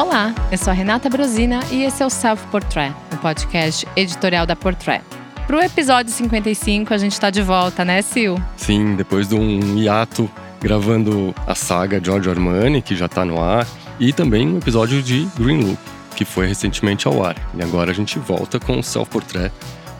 Olá, eu sou a Renata Brosina e esse é o Self Portrait, o um podcast editorial da Portrait. Para o episódio 55, a gente está de volta, né, Sil? Sim, depois de um hiato gravando a saga Giorgio Armani, que já está no ar, e também um episódio de Green Loop, que foi recentemente ao ar. E agora a gente volta com o Self Portrait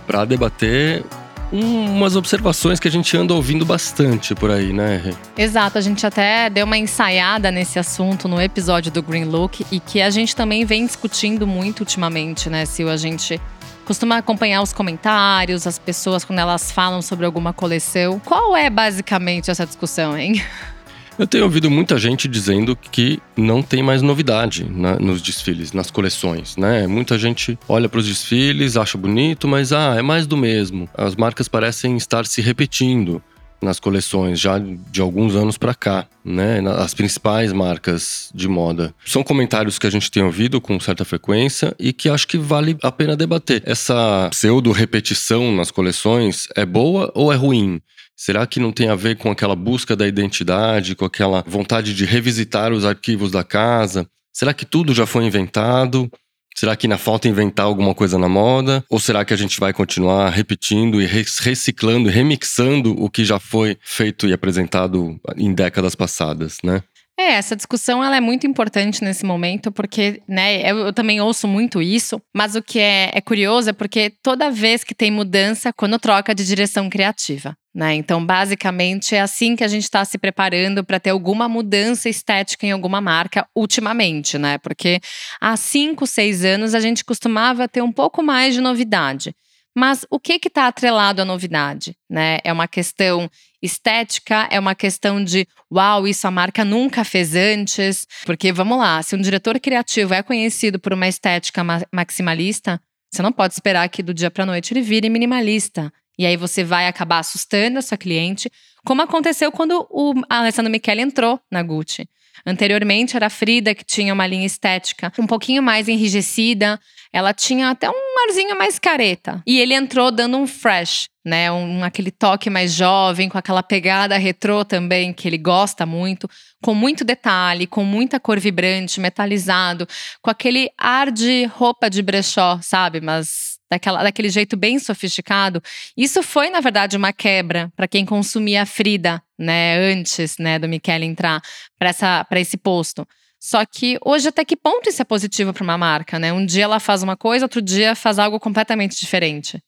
para debater umas observações que a gente anda ouvindo bastante por aí, né? Exato, a gente até deu uma ensaiada nesse assunto no episódio do Green Look e que a gente também vem discutindo muito ultimamente, né, Se A gente costuma acompanhar os comentários, as pessoas quando elas falam sobre alguma coleção. Qual é basicamente essa discussão, hein? Eu tenho ouvido muita gente dizendo que não tem mais novidade nos desfiles, nas coleções, né? Muita gente olha para os desfiles, acha bonito, mas ah, é mais do mesmo. As marcas parecem estar se repetindo nas coleções já de alguns anos para cá, né? As principais marcas de moda. São comentários que a gente tem ouvido com certa frequência e que acho que vale a pena debater. Essa pseudo repetição nas coleções é boa ou é ruim? Será que não tem a ver com aquela busca da identidade, com aquela vontade de revisitar os arquivos da casa? Será que tudo já foi inventado? Será que ainda falta inventar alguma coisa na moda? Ou será que a gente vai continuar repetindo e reciclando, remixando o que já foi feito e apresentado em décadas passadas, né? É, essa discussão ela é muito importante nesse momento, porque né, eu, eu também ouço muito isso, mas o que é, é, curioso é porque toda vez que tem mudança, quando troca de direção criativa. Né? Então, basicamente, é assim que a gente está se preparando para ter alguma mudança estética em alguma marca ultimamente, né? Porque há cinco, seis anos a gente costumava ter um pouco mais de novidade. Mas o que está atrelado à novidade? Né? É uma questão estética, é uma questão de uau, isso a marca nunca fez antes. Porque vamos lá, se um diretor criativo é conhecido por uma estética ma maximalista, você não pode esperar que do dia para noite ele vire minimalista. E aí você vai acabar assustando a sua cliente, como aconteceu quando o Alessandro Michele entrou na Gucci. Anteriormente era a Frida que tinha uma linha estética um pouquinho mais enrijecida, ela tinha até um arzinho mais careta. E ele entrou dando um fresh, né? Um, aquele toque mais jovem, com aquela pegada retrô também, que ele gosta muito, com muito detalhe, com muita cor vibrante, metalizado, com aquele ar de roupa de brechó, sabe? Mas daquela, daquele jeito bem sofisticado. Isso foi, na verdade, uma quebra para quem consumia a Frida, né? Antes né, do Michele entrar para esse posto. Só que hoje, até que ponto isso é positivo para uma marca, né? Um dia ela faz uma coisa, outro dia faz algo completamente diferente.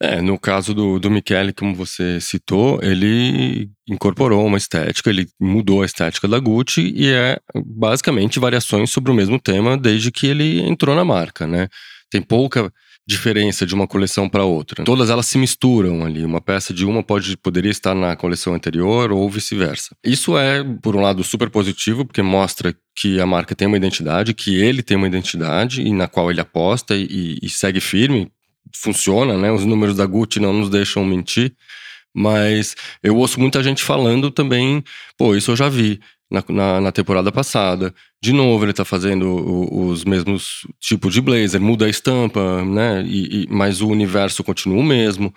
É, no caso do, do Michele, como você citou, ele incorporou uma estética, ele mudou a estética da Gucci e é basicamente variações sobre o mesmo tema desde que ele entrou na marca, né? Tem pouca diferença de uma coleção para outra. Todas elas se misturam ali. Uma peça de uma pode poderia estar na coleção anterior ou vice-versa. Isso é, por um lado, super positivo, porque mostra que a marca tem uma identidade, que ele tem uma identidade e na qual ele aposta e, e segue firme. Funciona, né? Os números da Gucci não nos deixam mentir. Mas eu ouço muita gente falando também, pô, isso eu já vi na, na, na, temporada passada. De novo, ele tá fazendo o, os mesmos tipos de blazer, muda a estampa, né? E, e, mas o universo continua o mesmo.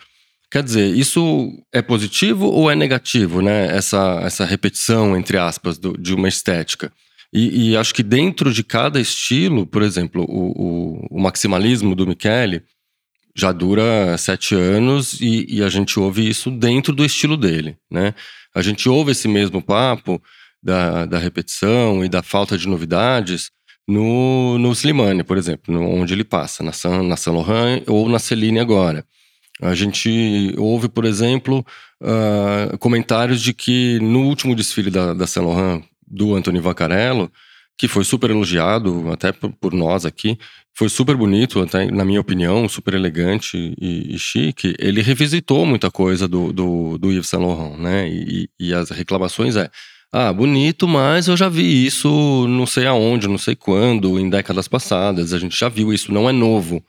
Quer dizer, isso é positivo ou é negativo, né? Essa, essa repetição, entre aspas, do, de uma estética. E, e, acho que dentro de cada estilo, por exemplo, o, o, o maximalismo do Michele já dura sete anos e, e, a gente ouve isso dentro do estilo dele, né? A gente ouve esse mesmo papo da, da repetição e da falta de novidades no, no Slimane, por exemplo, no, onde ele passa, na Saint, na Saint Laurent ou na Celine agora. A gente ouve, por exemplo, uh, comentários de que no último desfile da, da Saint Laurent, do Anthony Vaccarello, que foi super elogiado, até por, nós aqui, foi super bonito, até na minha opinião, super elegante e, e chique. Ele revisitou muita coisa do, do, do Yves Saint Laurent, né? E, e as reclamações é ah, bonito, mas eu já vi isso não sei aonde, não sei quando, em décadas passadas. A gente já viu isso, não é novo.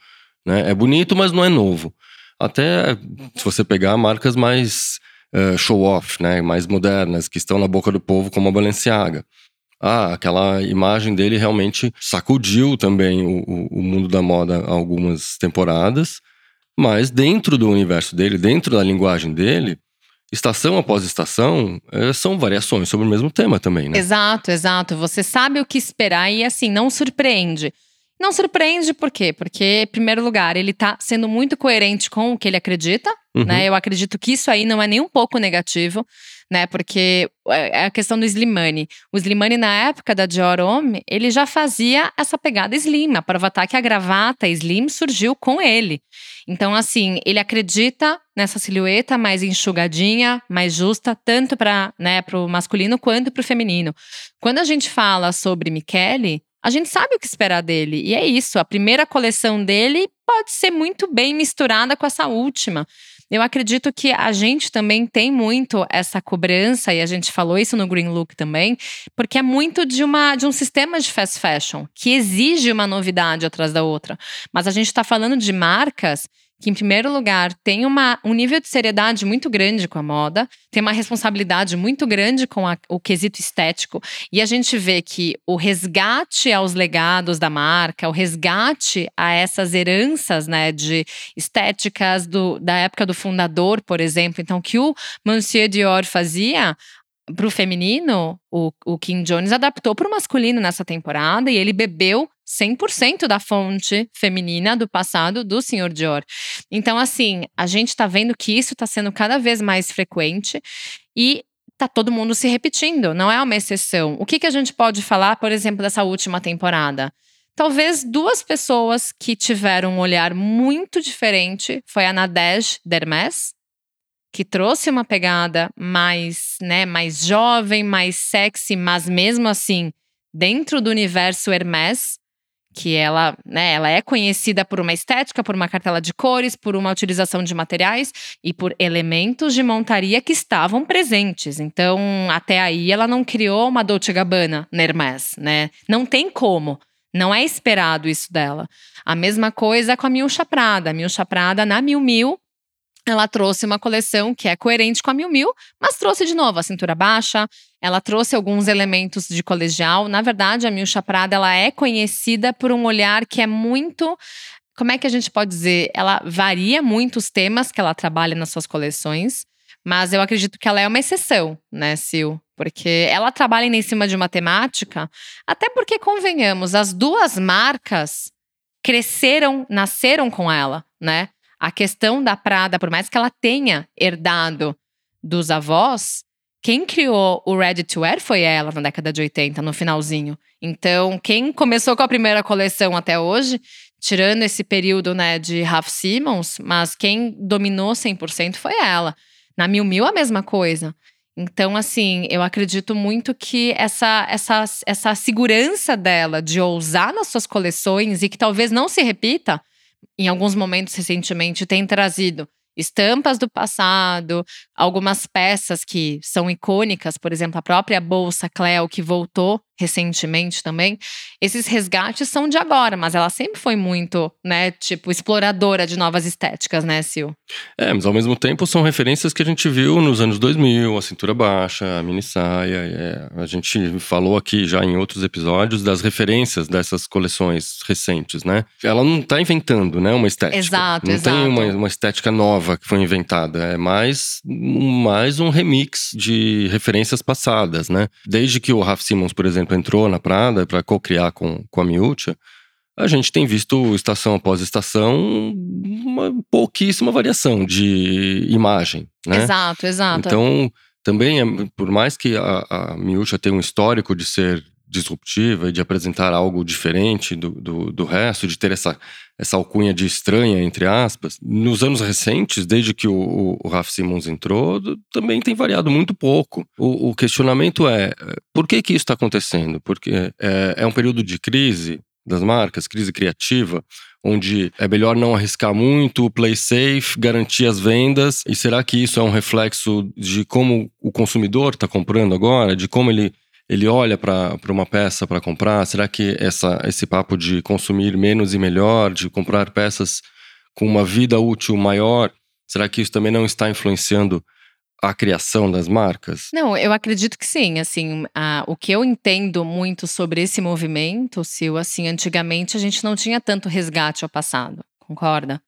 Né? É bonito, mas não é novo. Até se você pegar marcas mais uh, show-off, né? mais modernas, que estão na boca do povo, como a Balenciaga. Ah, aquela imagem dele realmente sacudiu também o, o mundo da moda algumas temporadas, mas dentro do universo dele, dentro da linguagem dele, estação após estação, é, são variações sobre o mesmo tema também, né? Exato, exato. Você sabe o que esperar e assim, não surpreende. Não surpreende por quê? Porque, em primeiro lugar, ele tá sendo muito coerente com o que ele acredita, uhum. né? Eu acredito que isso aí não é nem um pouco negativo, né? Porque é, é a questão do Slimane. O Slimane, na época da Dior Homme, ele já fazia essa pegada slim. A prova tá que a gravata slim surgiu com ele. Então, assim, ele acredita nessa silhueta mais enxugadinha, mais justa, tanto para né, o masculino quanto para o feminino. Quando a gente fala sobre Michele, a gente sabe o que esperar dele. E é isso. A primeira coleção dele pode ser muito bem misturada com essa última. Eu acredito que a gente também tem muito essa cobrança, e a gente falou isso no Green Look também, porque é muito de, uma, de um sistema de fast fashion que exige uma novidade atrás da outra. Mas a gente está falando de marcas que, em primeiro lugar, tem uma, um nível de seriedade muito grande com a moda, tem uma responsabilidade muito grande com a, o quesito estético, e a gente vê que o resgate aos legados da marca, o resgate a essas heranças né, de estéticas do, da época do fundador, por exemplo, então, que o Monsieur Dior fazia, para o feminino, o, o Kim Jones adaptou para o masculino nessa temporada e ele bebeu 100% da fonte feminina do passado do Senhor Dior. Então, assim, a gente está vendo que isso está sendo cada vez mais frequente e tá todo mundo se repetindo, não é uma exceção. O que, que a gente pode falar, por exemplo, dessa última temporada? Talvez duas pessoas que tiveram um olhar muito diferente foi a Nadege Dermes, que trouxe uma pegada mais, né, mais jovem, mais sexy, mas mesmo assim dentro do universo Hermès, que ela, né, ela é conhecida por uma estética, por uma cartela de cores, por uma utilização de materiais e por elementos de montaria que estavam presentes. Então, até aí ela não criou uma Dolce Gabbana na Hermès, né? Não tem como. Não é esperado isso dela. A mesma coisa com a Milcha Prada. A Milcha Prada na Mil Mil ela trouxe uma coleção que é coerente com a Miu Miu, mas trouxe de novo a cintura baixa, ela trouxe alguns elementos de colegial. Na verdade, a Milcha Prada ela é conhecida por um olhar que é muito como é que a gente pode dizer? Ela varia muito os temas que ela trabalha nas suas coleções, mas eu acredito que ela é uma exceção, né, Sil? Porque ela trabalha em cima de uma temática, até porque, convenhamos, as duas marcas cresceram, nasceram com ela, né? A questão da Prada, por mais que ela tenha herdado dos avós, quem criou o Ready to Wear foi ela na década de 80, no finalzinho. Então, quem começou com a primeira coleção até hoje, tirando esse período né, de Ralph Simmons, mas quem dominou 100% foi ela. Na Mil Mil, a mesma coisa. Então, assim, eu acredito muito que essa, essa, essa segurança dela de ousar nas suas coleções e que talvez não se repita, em alguns momentos recentemente, tem trazido estampas do passado, algumas peças que são icônicas, por exemplo, a própria bolsa Cleo que voltou recentemente também, esses resgates são de agora, mas ela sempre foi muito, né, tipo, exploradora de novas estéticas, né, Sil? É, mas ao mesmo tempo são referências que a gente viu nos anos 2000, a cintura baixa, a mini saia, é, a gente falou aqui já em outros episódios das referências dessas coleções recentes, né? Ela não está inventando, né, uma estética. Exato, não exato. tem uma, uma estética nova que foi inventada, é mais, mais um remix de referências passadas, né? Desde que o Raf Simons, por exemplo, exemplo, entrou na Prada para co-criar com, com a Miúcha, a gente tem visto estação após estação uma pouquíssima variação de imagem, né? Exato, exato. Então, também, é, por mais que a, a Miúcha tenha um histórico de ser disruptiva e de apresentar algo diferente do, do, do, resto, de ter essa, essa alcunha de estranha, entre aspas. Nos anos recentes, desde que o, o Raf Simons entrou, também tem variado muito pouco. O, o questionamento é, por que que isso está acontecendo? Porque é, é um período de crise das marcas, crise criativa, onde é melhor não arriscar muito, play safe, garantir as vendas. E será que isso é um reflexo de como o consumidor está comprando agora, de como ele ele olha para uma peça para comprar? Será que essa, esse papo de consumir menos e melhor, de comprar peças com uma vida útil maior, será que isso também não está influenciando a criação das marcas? Não, eu acredito que sim. Assim, a, o que eu entendo muito sobre esse movimento, Sil, assim, antigamente a gente não tinha tanto resgate ao passado, concorda?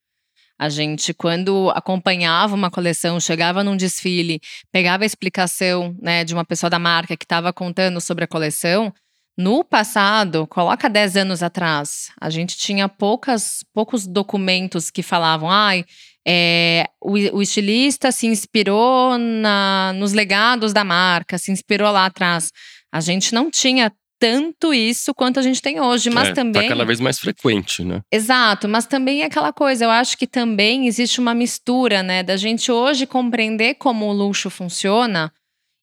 A gente, quando acompanhava uma coleção, chegava num desfile, pegava a explicação né, de uma pessoa da marca que estava contando sobre a coleção. No passado, coloca 10 anos atrás, a gente tinha poucas, poucos documentos que falavam, ai, é, o, o, estilista se inspirou na, nos legados da marca, se inspirou lá atrás. A gente não tinha tanto isso quanto a gente tem hoje, mas é, também. Tá cada vez mais frequente, né? Exato, mas também é aquela coisa, eu acho que também existe uma mistura, né, da gente hoje compreender como o luxo funciona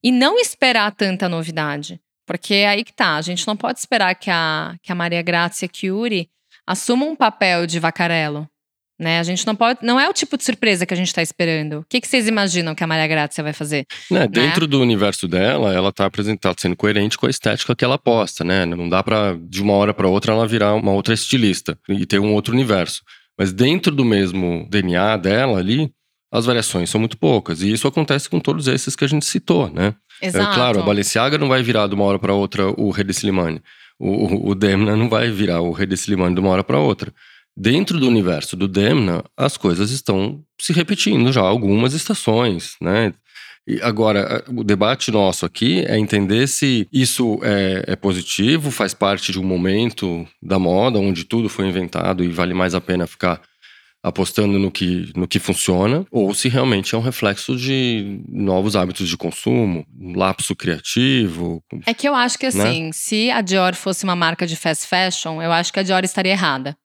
e não esperar tanta novidade. Porque é aí que tá, a gente não pode esperar que a, que a Maria Grazia Chiuri assuma um papel de vacarello. Né? A gente não pode. Não é o tipo de surpresa que a gente está esperando. O que, que, vocês imaginam que a Maria Grazia vai fazer? Né, né? Dentro do universo dela, ela está apresentada sendo coerente com a estética que ela aposta, né? Não dá para de uma hora para outra ela virar uma outra estilista e ter um outro universo. Mas dentro do mesmo DNA dela ali, as variações são muito poucas. E isso acontece com todos esses que a gente citou, né? Exato. É claro, a Balenciaga não vai virar de uma hora para outra o Rei de Slimane. O, o, o Demna não vai virar o Rei de Slimane de uma hora para outra. Dentro do universo do Demna, as coisas estão se repetindo já algumas estações, né? E agora, o debate nosso aqui é entender se isso é, é, positivo, faz parte de um momento da moda onde tudo foi inventado e vale mais a pena ficar apostando no que, no que funciona, ou se realmente é um reflexo de novos hábitos de consumo, um lapso criativo. É que eu acho que né? assim, né? se a Dior fosse uma marca de fast fashion, eu acho que a Dior estaria errada.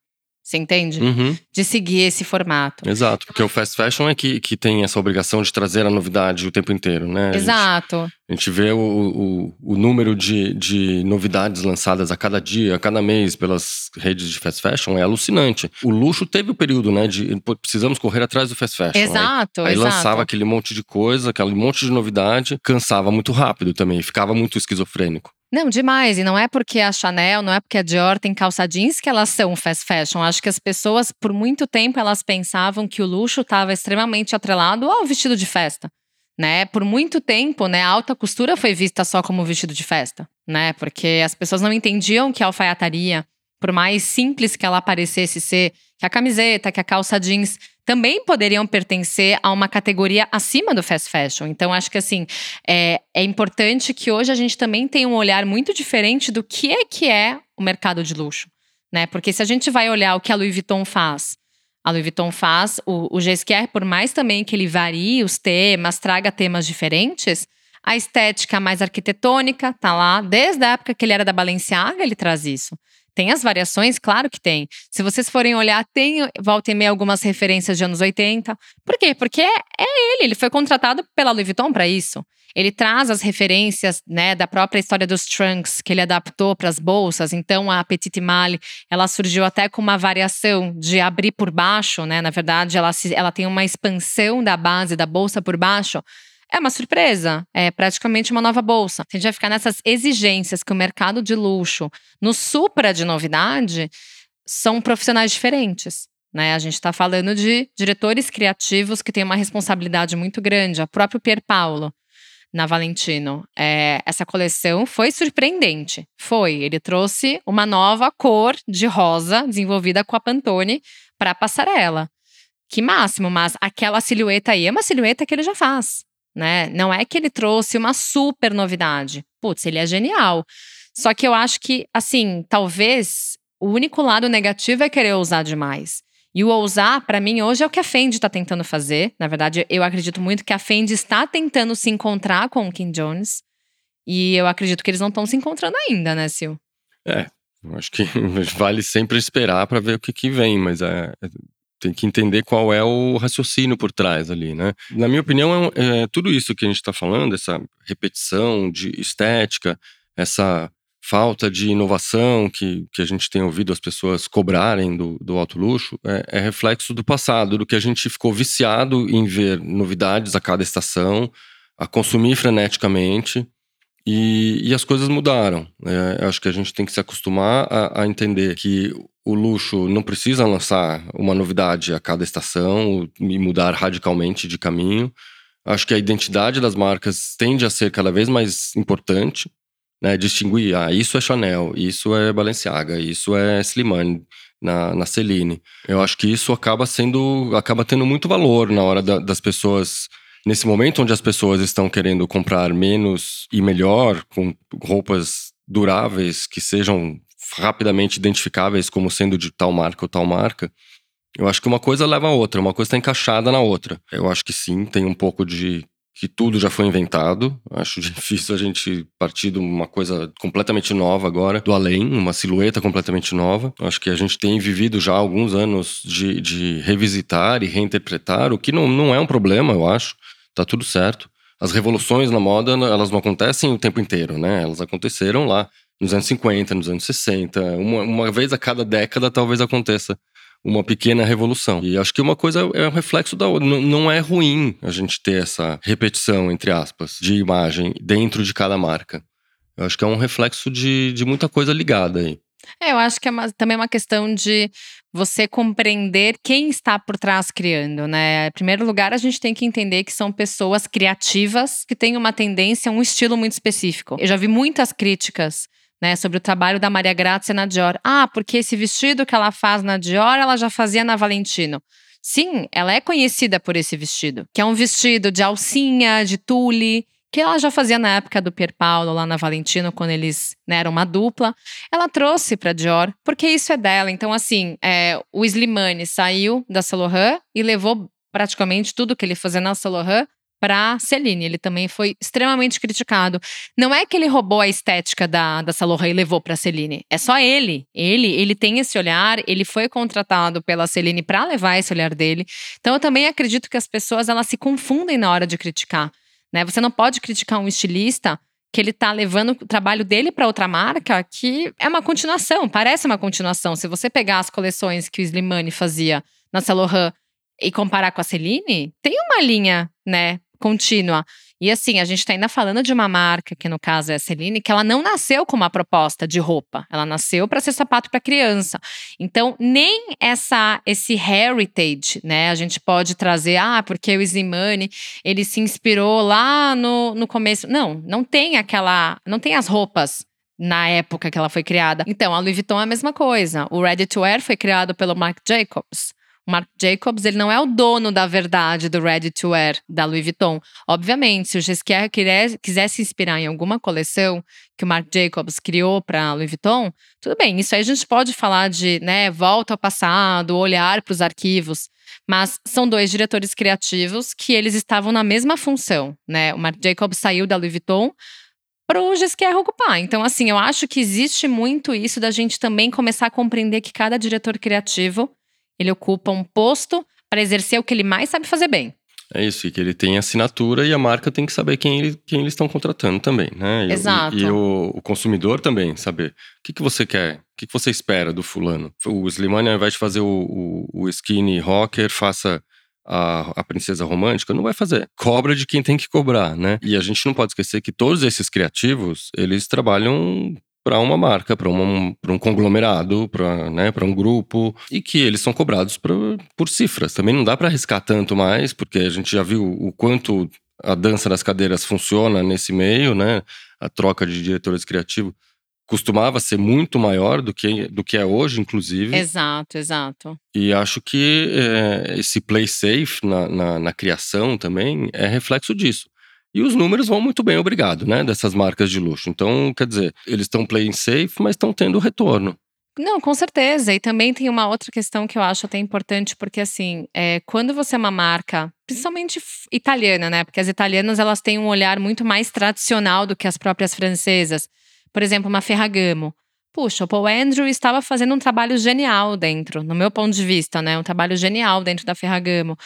Você entende? Uhum. De seguir esse formato. Exato, porque o fast fashion é que, que tem essa obrigação de trazer a novidade o tempo inteiro, né? Exato. A gente, a gente vê o, o, o, número de, de novidades lançadas a cada dia, a cada mês pelas redes de fast fashion é alucinante. O luxo teve o período, né, de precisamos correr atrás do fast fashion. Exato, Aí, aí exato. lançava aquele monte de coisa, aquele monte de novidade, cansava muito rápido também, ficava muito esquizofrênico. Não, demais. E não é porque a Chanel, não é porque a Dior tem calça jeans que elas são fast fashion. Acho que as pessoas, por muito tempo, elas pensavam que o luxo estava extremamente atrelado ao vestido de festa. Né? Por muito tempo, né, a alta costura foi vista só como vestido de festa, né? Porque as pessoas não entendiam que a alfaiataria, por mais simples que ela parecesse ser, que a camiseta, que a calça jeans também poderiam pertencer a uma categoria acima do fast fashion. Então, acho que assim é, é importante que hoje a gente também tenha um olhar muito diferente do que é que é o mercado de luxo. Né? Porque se a gente vai olhar o que a Louis Vuitton faz, a Louis Vuitton faz, o, o GSQR, por mais também que ele varie os temas, traga temas diferentes, a estética mais arquitetônica tá lá, desde a época que ele era da Balenciaga, ele traz isso. Tem as variações? Claro que tem. Se vocês forem olhar, tem volta e meia algumas referências de anos 80. Por quê? Porque é, é ele, ele foi contratado pela Louis Vuitton para isso. Ele traz as referências né, da própria história dos trunks que ele adaptou para as bolsas. Então, a Petite Malle, ela surgiu até com uma variação de abrir por baixo, né? Na verdade, ela, se, ela tem uma expansão da base da bolsa por baixo é uma surpresa, é praticamente uma nova bolsa. A gente vai ficar nessas exigências que o mercado de luxo, no supra de novidade, são profissionais diferentes. Né? A gente está falando de diretores criativos que têm uma responsabilidade muito grande. O próprio Pier Paolo, na Valentino. É, essa coleção foi surpreendente. Foi. Ele trouxe uma nova cor de rosa desenvolvida com a Pantone para a passarela. Que máximo, mas aquela silhueta aí é uma silhueta que ele já faz né? Não é que ele trouxe uma super novidade. Putz, ele é genial. Só que eu acho que, assim, talvez o único lado negativo é querer ousar demais. E o ousar, para mim, hoje é o que a Fendi está tentando fazer. Na verdade, eu acredito muito que a Fendi está tentando se encontrar com o Kim Jones. E eu acredito que eles não estão se encontrando ainda, né, Sil? É, acho que vale sempre esperar para ver o que, que vem, mas é, tem que entender qual é o raciocínio por trás ali, né? Na minha opinião, é, é tudo isso que a gente está falando, essa repetição de estética, essa falta de inovação que, que a gente tem ouvido as pessoas cobrarem do, do alto luxo, é, é reflexo do passado, do que a gente ficou viciado em ver novidades a cada estação, a consumir freneticamente. E, e, as coisas mudaram. É, acho que a gente tem que se acostumar a, a, entender que o luxo não precisa lançar uma novidade a cada estação e mudar radicalmente de caminho. Acho que a identidade das marcas tende a ser cada vez mais importante, né? Distinguir, ah, isso é Chanel, isso é Balenciaga, isso é Slimane. na, na Celine. Eu acho que isso acaba sendo, acaba tendo muito valor na hora da, das pessoas nesse momento onde as pessoas estão querendo comprar menos e melhor, com roupas duráveis que sejam rapidamente identificáveis como sendo de tal marca ou tal marca, eu acho que uma coisa leva a outra, uma coisa está encaixada na outra. Eu acho que sim, tem um pouco de que tudo já foi inventado. Acho difícil a gente partir de uma coisa completamente nova agora, do além, uma silhueta completamente nova. Acho que a gente tem vivido já alguns anos de, de revisitar e reinterpretar, o que não, não é um problema, eu acho. Tá tudo certo. As revoluções na moda, elas não acontecem o tempo inteiro, né? Elas aconteceram lá nos anos 50, nos anos 60. Uma, uma vez a cada década talvez aconteça uma pequena revolução. E acho que uma coisa é um reflexo da outra. Não é ruim a gente ter essa repetição, entre aspas, de imagem dentro de cada marca. Eu acho que é um reflexo de, de muita coisa ligada aí. É, eu acho que é uma, também uma questão de você compreender quem está por trás criando, né? Em primeiro lugar, a gente tem que entender que são pessoas criativas que têm uma tendência, um estilo muito específico. Eu já vi muitas críticas né, sobre o trabalho da Maria Grazia na Dior. Ah, porque esse vestido que ela faz na Dior, ela já fazia na Valentino. Sim, ela é conhecida por esse vestido, que é um vestido de alcinha, de tule, que ela já fazia na época do Pier Paolo lá na Valentino, quando eles né, eram uma dupla. Ela trouxe para Dior, porque isso é dela. Então, assim, é, o Slimane saiu da Laurent e levou praticamente tudo que ele fazia na Laurent para Celine. Ele também foi extremamente criticado. Não é que ele roubou a estética da, da Salorra e levou para Celine. É só ele. Ele, ele tem esse olhar. Ele foi contratado pela Celine para levar esse olhar dele. Então eu também acredito que as pessoas elas se confundem na hora de criticar. Né? Você não pode criticar um estilista que ele tá levando o trabalho dele para outra marca, que é uma continuação, parece uma continuação. Se você pegar as coleções que o Slimane fazia na Saint Laurent e comparar com a Celine, tem uma linha, né, contínua. E assim, a gente está ainda falando de uma marca, que no caso é a Celine, que ela não nasceu com uma proposta de roupa. Ela nasceu para ser sapato para criança. Então, nem essa esse heritage, né? A gente pode trazer, ah, porque o Izimani, ele se inspirou lá no, no começo. Não, não tem aquela. Não tem as roupas na época que ela foi criada. Então, a Louis Vuitton é a mesma coisa. O Ready to Wear foi criado pelo Marc Jacobs. Marc Jacobs, ele não é o dono da verdade do Ready to Wear da Louis Vuitton. Obviamente, se o Gisquer quiser se inspirar em alguma coleção que o Marc Jacobs criou para Louis Vuitton, tudo bem. Isso aí a gente pode falar de, né, volta ao passado, olhar para os arquivos. Mas são dois diretores criativos que eles estavam na mesma função, né? O Marc Jacobs saiu da Louis Vuitton para o Gisquer ocupar. Então, assim, eu acho que existe muito isso da gente também começar a compreender que cada diretor criativo ele ocupa um posto para exercer o que ele mais sabe fazer bem. É isso, e que ele tem assinatura e a marca tem que saber quem, ele, quem eles estão contratando também, né? E, Exato. E, e o, o, consumidor também saber o que, que você quer, o que, que você espera do fulano. O Slimane, ao invés de fazer o, o, o skinny rocker, faça a, a, princesa romântica, não vai fazer. Cobra de quem tem que cobrar, né? E a gente não pode esquecer que todos esses criativos, eles trabalham para uma marca, para um, um conglomerado, para né, um grupo, e que eles são cobrados por, por cifras. Também não dá para arriscar tanto mais, porque a gente já viu o quanto a dança das cadeiras funciona nesse meio, né? A troca de diretores criativos costumava ser muito maior do que, do que é hoje, inclusive. Exato, exato. E acho que é, esse play safe na, na, na criação também é reflexo disso. E os números vão muito bem, obrigado, né? Dessas marcas de luxo. Então, quer dizer, eles estão playing safe, mas estão tendo retorno. Não, com certeza. E também tem uma outra questão que eu acho até importante, porque assim, é, quando você é uma marca, principalmente italiana, né? Porque as italianas elas têm um olhar muito mais tradicional do que as próprias francesas. Por exemplo, uma Ferragamo. Puxa, o Paul Andrew estava fazendo um trabalho genial dentro, no meu ponto de vista, né? Um trabalho genial dentro da Ferragamo.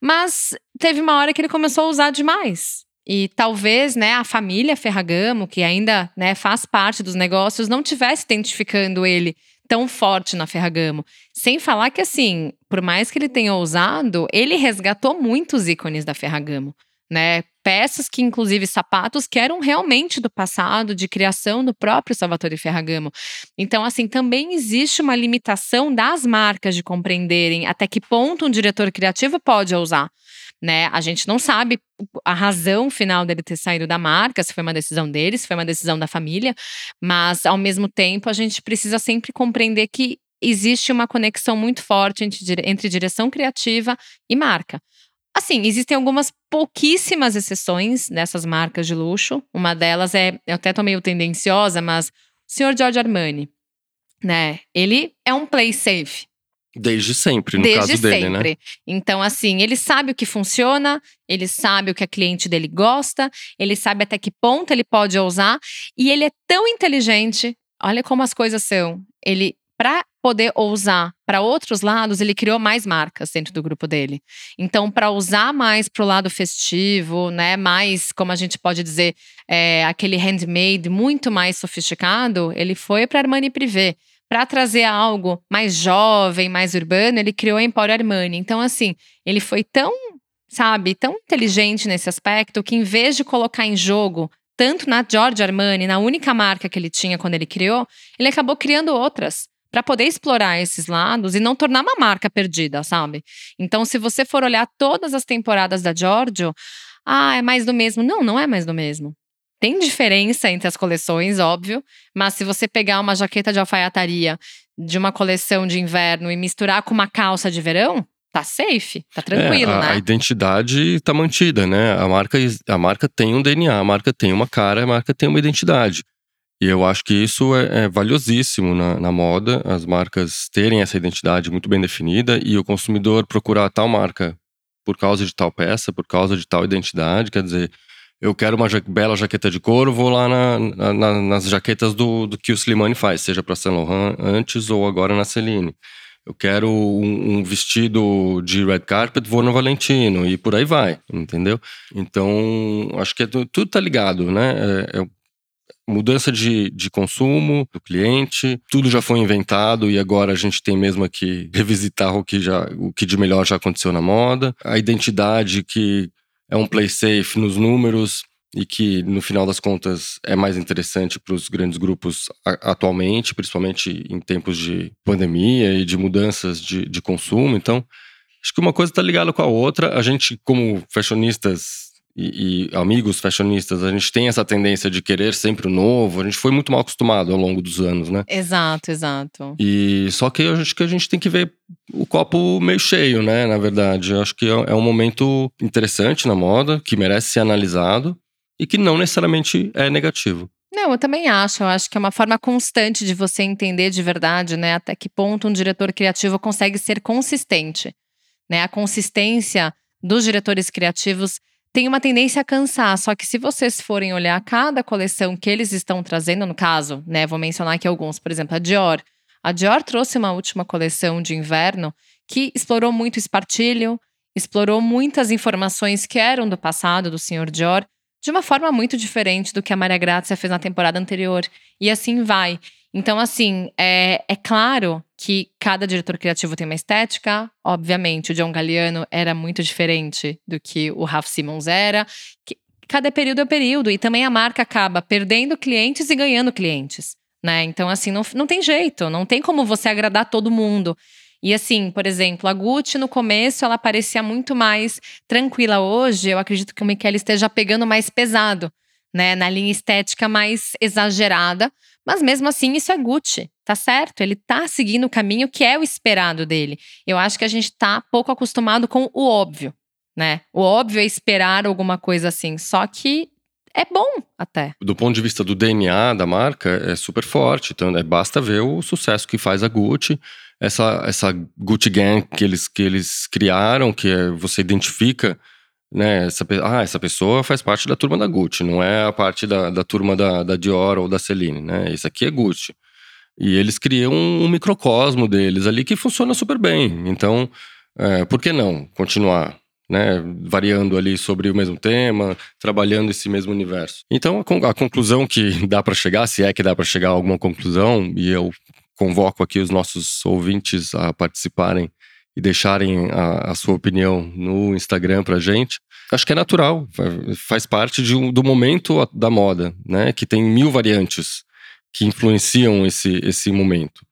Mas teve uma hora que ele começou a usar demais. E talvez, né, a família Ferragamo, que ainda, né, faz parte dos negócios, não tivesse identificando ele tão forte na Ferragamo. Sem falar que assim, por mais que ele tenha ousado, ele resgatou muitos ícones da Ferragamo, né? Peças que inclusive sapatos que eram realmente do passado, de criação do próprio Salvatore Ferragamo. Então assim, também existe uma limitação das marcas de compreenderem até que ponto um diretor criativo pode ousar né? A gente não sabe a razão final dele ter saído da marca, se foi uma decisão dele, se foi uma decisão da família, mas ao mesmo tempo a gente precisa sempre compreender que existe uma conexão muito forte entre, direção criativa e marca. Assim, existem algumas pouquíssimas exceções nessas marcas de luxo. Uma delas é, eu até tô meio tendenciosa, mas o senhor George Armani, né? Ele é um play safe. Desde sempre, no Desde caso dele, sempre. né? Então, assim, ele sabe o que funciona, ele sabe o que a cliente dele gosta, ele sabe até que ponto ele pode ousar, e ele é tão inteligente. Olha como as coisas são. Ele, para poder ousar para outros lados, ele criou mais marcas dentro do grupo dele. Então, para usar mais para o lado festivo, né, mais, como a gente pode dizer, é, aquele handmade muito mais sofisticado, ele foi para Armani Privé para trazer algo mais jovem, mais urbano, ele criou a Emporio Armani. Então, assim, ele foi tão, sabe, tão inteligente nesse aspecto que, em vez de colocar em jogo tanto na Giorgio Armani, na única marca que ele tinha quando ele criou, ele acabou criando outras para poder explorar esses lados e não tornar uma marca perdida, sabe? Então, se você for olhar todas as temporadas da Giorgio, ah, é mais do mesmo. Não, não é mais do mesmo. Tem diferença entre as coleções, óbvio, mas se você pegar uma jaqueta de alfaiataria de uma coleção de inverno e misturar com uma calça de verão, tá safe, tá tranquilo, é, a, né? A identidade tá mantida, né? A marca, a marca tem um DNA, a marca tem uma cara, a marca tem uma identidade. E eu acho que isso é, é valiosíssimo na, na, moda, as marcas terem essa identidade muito bem definida e o consumidor procurar tal marca por causa de tal peça, por causa de tal identidade. Quer dizer, eu quero uma ja bela jaqueta de couro, vou lá na, na, nas jaquetas do, do que o Slimane faz, seja para Saint Laurent antes ou agora na Celine. Eu quero um, um, vestido de red carpet, vou no Valentino e por aí vai, entendeu? Então, acho que é, tudo tá ligado, né? É, é mudança de, de consumo do cliente, tudo já foi inventado e agora a gente tem mesmo que revisitar o que, já, o que de melhor já aconteceu na moda, a identidade que é um play safe nos números e que no final das contas é mais interessante para os grandes grupos atualmente, principalmente em tempos de pandemia e de mudanças de, de consumo. Então, acho que uma coisa está ligada com a outra. A gente, como fashionistas e, e, amigos fashionistas, a gente tem essa tendência de querer sempre o novo. A gente foi muito mal acostumado ao longo dos anos, né? Exato, exato. E só que eu acho que a gente tem que ver o copo meio cheio, né? Na verdade, eu acho que é, é um momento interessante na moda, que merece ser analisado e que não necessariamente é negativo. Não, eu também acho. Eu acho que é uma forma constante de você entender de verdade, né? Até que ponto um diretor criativo consegue ser consistente, né? A consistência dos diretores criativos tem uma tendência a cansar. Só que se vocês forem olhar cada coleção que eles estão trazendo, no caso, né, vou mencionar aqui alguns, por exemplo, a Dior. A Dior trouxe uma última coleção de inverno que explorou muito espartilho, explorou muitas informações que eram do passado do Sr. Dior, de uma forma muito diferente do que a Maria Grazia fez na temporada anterior. E assim vai. Então, assim, é, é claro que cada diretor criativo tem uma estética. Obviamente, o John Galliano era muito diferente do que o Ralph Simmons era. Que, cada período é período. E também a marca acaba perdendo clientes e ganhando clientes. Né? Então, assim, não, não tem jeito. Não tem como você agradar todo mundo. E assim, por exemplo, a Gucci no começo ela parecia muito mais tranquila. Hoje, eu acredito que o Michele esteja pegando mais pesado, né? Na linha estética mais exagerada. Mas mesmo assim, isso é Gucci, tá certo? Ele tá seguindo o caminho que é o esperado dele. Eu acho que a gente tá pouco acostumado com o óbvio, né? O óbvio é esperar alguma coisa assim, só que é bom até. Do ponto de vista do DNA da marca, é super forte. Então, é, basta ver o sucesso que faz a Gucci. Essa, essa Gucci Gang que eles, que eles criaram, que é, você identifica né? Essa, ah, essa pessoa faz parte da turma da Gucci, não é a parte da, da turma da, da Dior ou da Celine, né? Isso aqui é Gucci. E eles criam um, um microcosmo deles ali que funciona super bem. Então, é, por que não continuar? Né, variando ali sobre o mesmo tema, trabalhando esse mesmo universo. Então, a, a conclusão que dá para chegar, se é que dá para chegar a alguma conclusão, e eu convoco aqui os nossos ouvintes a participarem e deixarem a, a sua opinião no Instagram pra gente, acho que é natural, faz parte de um, do momento da moda, né? Que tem mil variantes que influenciam esse, esse momento.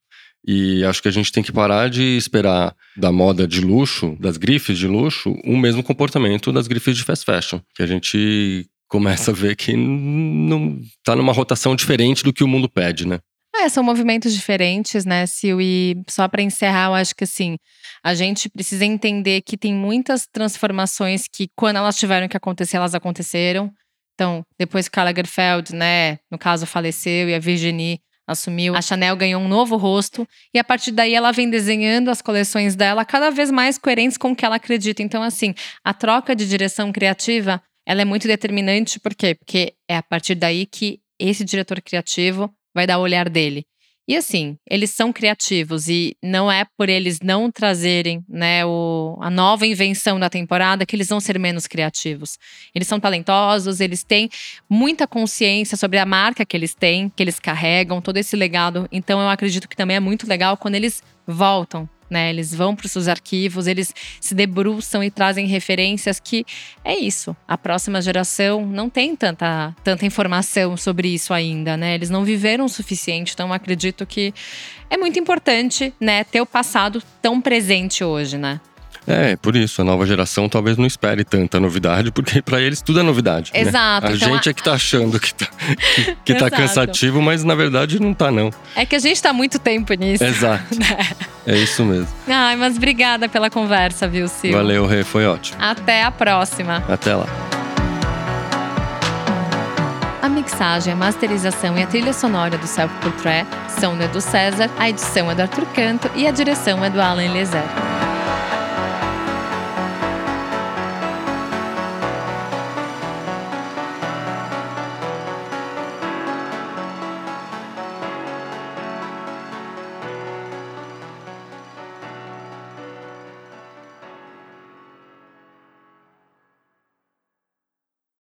E acho que a gente tem que parar de esperar da moda de luxo, das grifes de luxo, o mesmo comportamento das grifes de fast fashion. Que a gente começa a ver que não tá numa rotação diferente do que o mundo pede, né? É, são movimentos diferentes, né, Sil? E só para encerrar, eu acho que assim, a gente precisa entender que tem muitas transformações que, quando elas tiveram que acontecer, elas aconteceram. Então, depois que Karl Lagerfeld, né, no caso, faleceu e a Virginie assumiu, a Chanel ganhou um novo rosto e a partir daí ela vem desenhando as coleções dela cada vez mais coerentes com o que ela acredita. Então, assim, a troca de direção criativa, ela é muito determinante, por quê? Porque é a partir daí que esse diretor criativo vai dar o olhar dele. E assim, eles são criativos e não é por eles não trazerem né, o, a nova invenção da temporada que eles vão ser menos criativos. Eles são talentosos, eles têm muita consciência sobre a marca que eles têm, que eles carregam, todo esse legado. Então eu acredito que também é muito legal quando eles voltam né? Eles vão para os seus arquivos, eles se debruçam e trazem referências que é isso. A próxima geração não tem tanta, tanta informação sobre isso ainda, né? Eles não viveram o suficiente, então acredito que é muito importante, né, ter o passado tão presente hoje, né? É, por isso, a nova geração talvez não espere tanta novidade, porque para eles tudo é novidade. Né? Exato. Né? A então, gente é que tá achando que tá, que, que tá cansativo, mas na verdade não tá, não. É que a gente tá muito tempo nisso. Exato. Né? É isso mesmo. Ai, mas obrigada pela conversa, viu, Silvio? Valeu, Rê, foi ótimo. Até a próxima. Até lá. A mixagem, a masterização e a trilha sonora do Self Portrait são do Edu César, a edição é do Arthur Canto e a direção é do Alan Eliezer.